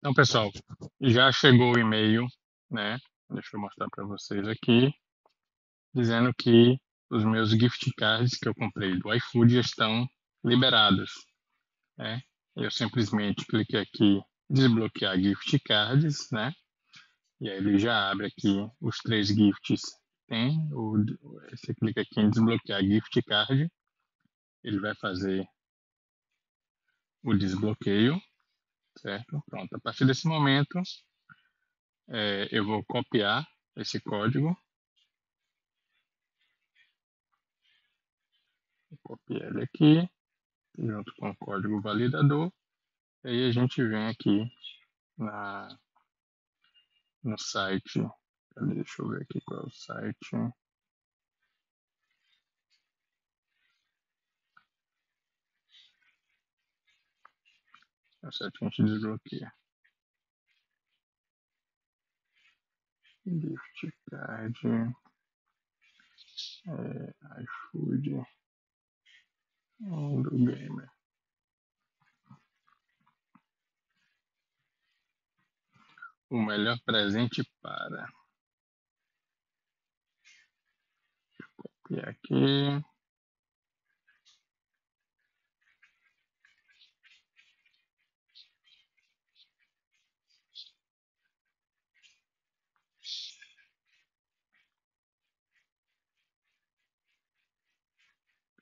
Então, pessoal, já chegou o e-mail, né? Deixa eu mostrar para vocês aqui, dizendo que os meus gift cards que eu comprei do iFood já estão liberados, né? Eu simplesmente cliquei aqui desbloquear gift cards, né? E aí ele já abre aqui os três gifts. Tem o, você clica aqui em desbloquear gift card, ele vai fazer o desbloqueio, certo? Pronto. A partir desse momento, é, eu vou copiar esse código. Copiar ele aqui, junto com o código validador. E aí a gente vem aqui na, no site. Deixa eu ver aqui qual é o site. O a gente desbloqueia. Gift card. É, iFood. Do gamer. O melhor presente para. E aqui.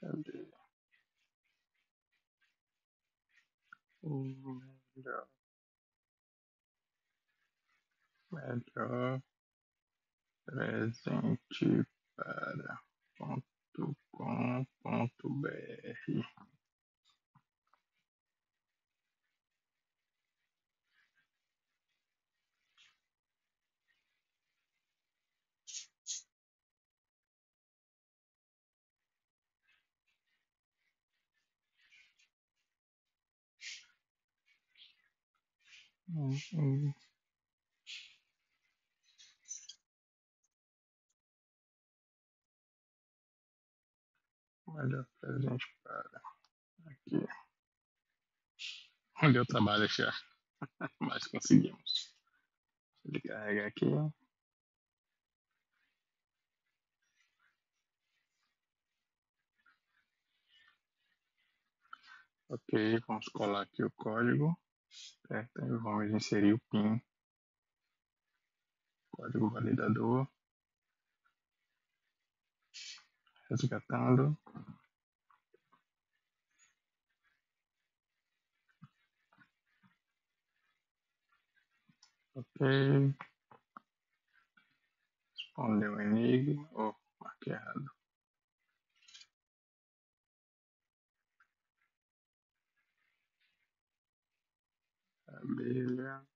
Cadê? Melhor melhor presente para ponto com ponto br Uhum. Melhor presente para aqui. Onde eu trabalho já. Mas conseguimos. Ele carrega aqui. Ok, vamos colar aqui o código. Certo? E vamos inserir o PIN. Código validador. resgatando ok respondeu o enigma oh, marquei errado abelha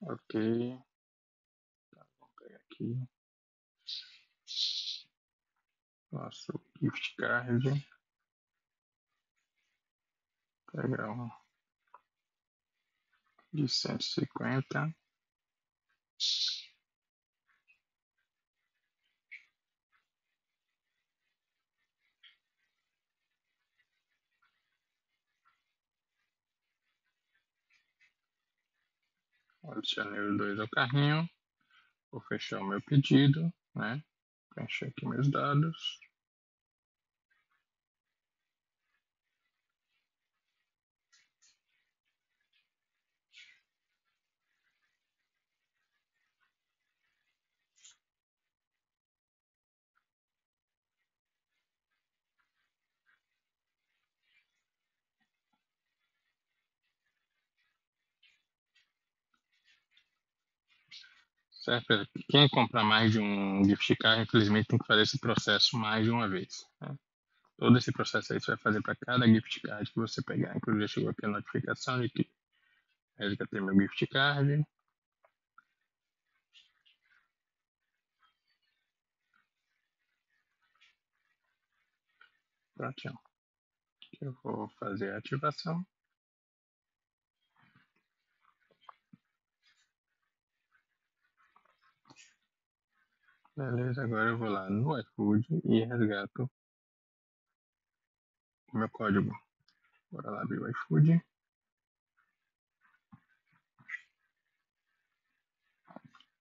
Ok. Tá, vamos pegar aqui. Nosso gift card. Um de cento e cinquenta. Adicionei os dois ao carrinho. Vou fechar o meu pedido, né? Preencher aqui meus dados. Certo? Quem comprar mais de um gift card, infelizmente, tem que fazer esse processo mais de uma vez. Né? Todo esse processo aí você vai fazer para cada gift card que você pegar. Inclusive, chegou aqui a notificação de que resgatei meu gift card. Prontinho. Eu vou fazer a ativação. Beleza, agora eu vou lá no iFood e resgato o meu código. Bora lá abrir o iFood.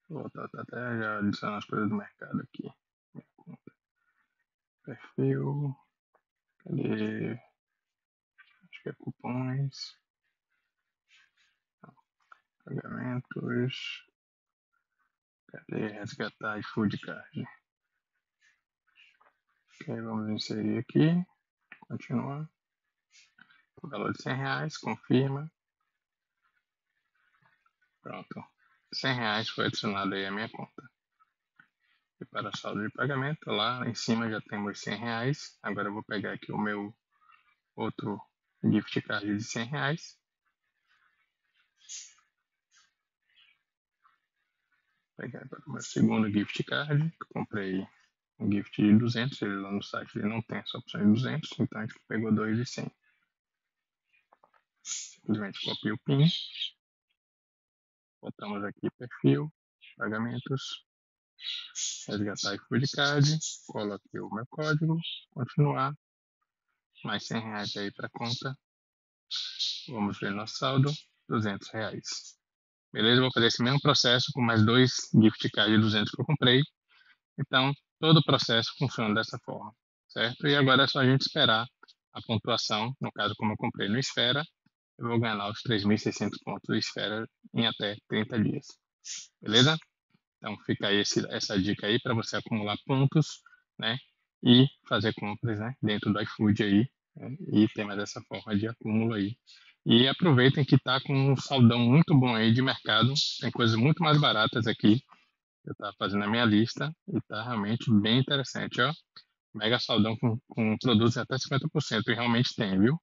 Vou voltar até já adicionar as coisas do mercado aqui. Perfil. Cadê? Acho que é cupons. Pagamentos. Cadê resgatar iFood Card? Ok, vamos inserir aqui. Continuar. O valor de 100 reais, confirma. Pronto. 100 reais foi adicionado aí à minha conta. E para saldo de pagamento, lá em cima já temos 100 reais. Agora eu vou pegar aqui o meu outro gift card de 100 reais. Pegar meu segundo gift card. Comprei um gift de 200, ele lá no site ele não tem essa opção de 200, então a gente pegou dois de 100. Simplesmente copio o PIN, botamos aqui perfil, pagamentos, resgatar iFood Card, coloquei o meu código, continuar, mais 100 reais aí para conta, vamos ver nosso saldo, 200 reais. Beleza? Vou fazer esse mesmo processo com mais dois gift cards de 200 que eu comprei. Então, todo o processo funciona dessa forma, certo? E agora é só a gente esperar a pontuação, no caso como eu comprei no Esfera, eu vou ganhar os 3.600 pontos do Esfera em até 30 dias, beleza? Então fica aí esse, essa dica aí para você acumular pontos, né? E fazer compras, né? Dentro do iFood aí, né? e ter mais essa forma de acúmulo aí. E aproveitem que tá com um saldão muito bom aí de mercado, tem coisas muito mais baratas aqui eu estava fazendo a minha lista e está realmente bem interessante, ó. Mega saldão com, com produtos até 50%, e realmente tem, viu?